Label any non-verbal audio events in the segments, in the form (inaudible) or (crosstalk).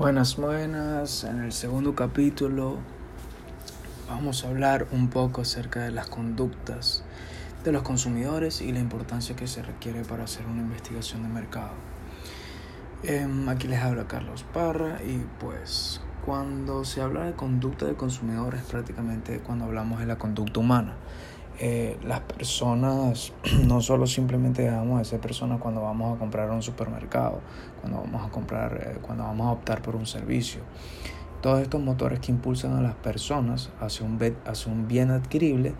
Buenas, buenas. En el segundo capítulo vamos a hablar un poco acerca de las conductas de los consumidores y la importancia que se requiere para hacer una investigación de mercado. Em, aquí les habla Carlos Parra y pues cuando se habla de conducta de consumidores prácticamente cuando hablamos de la conducta humana. Eh, las personas (clears throat) no solo simplemente dejamos de ser personas cuando vamos a comprar un supermercado, cuando vamos a comprar, eh, cuando vamos a optar por un servicio. Todos estos motores que impulsan a las personas hacia un, hacia un bien adquirible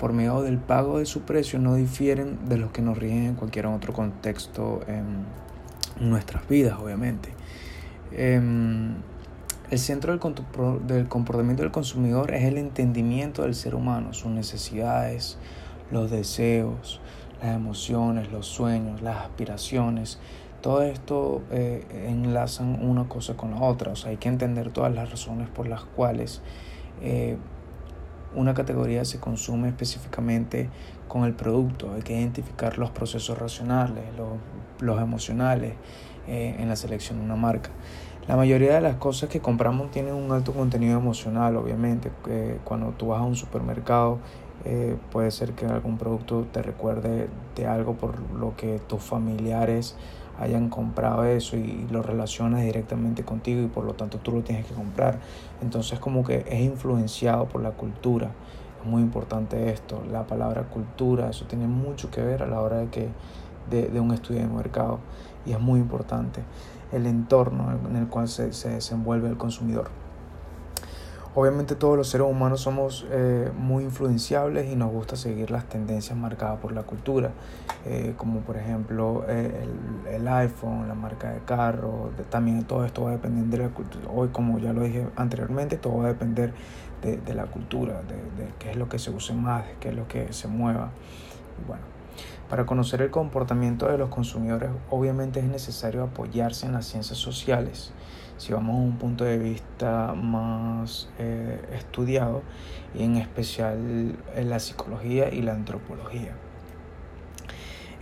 por medio del pago de su precio no difieren de los que nos rigen en cualquier otro contexto en nuestras vidas, obviamente. Em, el centro del comportamiento del consumidor es el entendimiento del ser humano, sus necesidades, los deseos, las emociones, los sueños, las aspiraciones. Todo esto eh, enlazan una cosa con la otra. O sea, hay que entender todas las razones por las cuales eh, una categoría se consume específicamente con el producto. Hay que identificar los procesos racionales, los, emocionales eh, en la selección de una marca. La mayoría de las cosas que compramos tienen un alto contenido emocional, obviamente. cuando tú vas a un supermercado, eh, puede ser que algún producto te recuerde de algo por lo que tus familiares hayan comprado eso y lo relacionas directamente contigo y por lo tanto tú lo tienes que comprar. Entonces como que es influenciado por la cultura. Es muy importante esto. La palabra cultura, eso tiene mucho que ver a la hora de, que, de, de un estudio de mercado y es muy importante el entorno en el cual se, se desenvuelve el consumidor. Obviamente todos los seres humanos somos eh, muy influenciables y nos gusta seguir las tendencias marcadas por la cultura, eh, como por ejemplo eh, el, iPhone, la marca de carro, también todo esto va a depender de la cultura. Hoy, como ya lo dije anteriormente, todo va a depender de, de la cultura, de, de, qué es lo que se use más, qué es lo que se mueva. Bueno, para conocer el comportamiento de los consumidores, obviamente es necesario apoyarse en las ciencias sociales. Si vamos a un punto de vista más eh, estudiado, y en especial en la psicología y la antropología.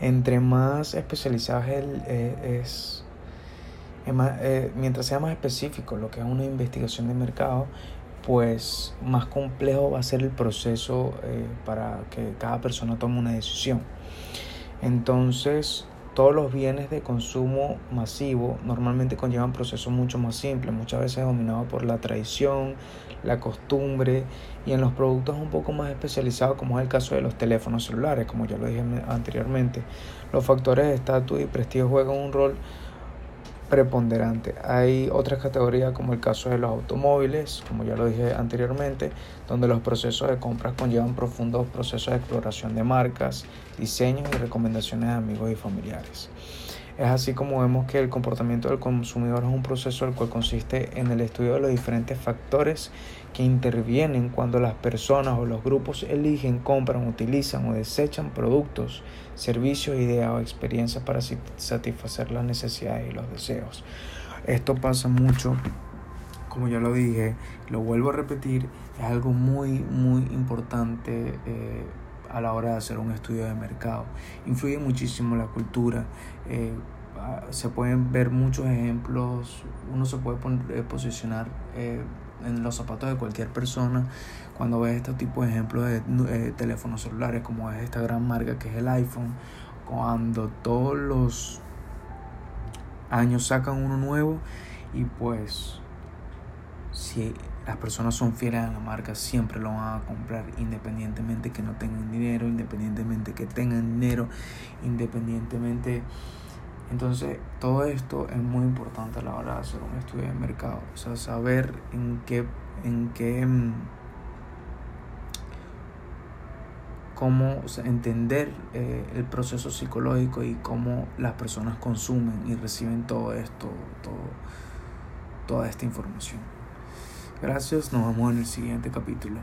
Entre más especializados eh, es, eh, mientras sea más específico lo que es una investigación de mercado, pues más complejo va a ser el proceso para que cada persona tome una decisión. Entonces, todos los bienes de consumo masivo normalmente conllevan procesos mucho más simples, muchas veces dominados por la tradición, la costumbre y en los productos un poco más especializados como es el caso de los teléfonos celulares, como ya lo dije anteriormente. Los factores de estatus y prestigio juegan un rol preponderante. Hay otras categorías como el caso de los automóviles, como ya lo dije anteriormente, donde los procesos de compras conllevan profundos procesos de exploración de marcas, diseños y recomendaciones de amigos y familiares. Es así como vemos que el comportamiento del consumidor es un proceso el cual consiste en el estudio de los diferentes factores que intervienen cuando las personas o los grupos eligen, compran, utilizan o desechan productos, servicios, ideas o experiencias para satisfacer las necesidades y los deseos. Esto pasa mucho, como ya lo dije, lo vuelvo a repetir, es algo muy, muy importante. Eh, a la hora de hacer un estudio de mercado. Influye muchísimo la cultura. Eh, ah, se pueden ver muchos ejemplos. Uno se puede eh, posicionar eh, en los zapatos de cualquier persona cuando ve este tipo de ejemplos de teléfonos celulares, como es esta gran marca que es el iPhone. Cuando todos los años sacan uno nuevo y pues si las personas son fieles a la marca, siempre lo van a comprar independientemente que no tengan dinero, independientemente que tengan dinero, independientemente... Entonces, todo esto es muy importante a la hora de hacer un estudio de mercado, o sea, saber en qué, en qué, mm, cómo entender eh, el proceso psicológico y cómo las personas consumen y reciben todo esto, todo, toda esta información. Gracias, nos vemos en el siguiente capítulo.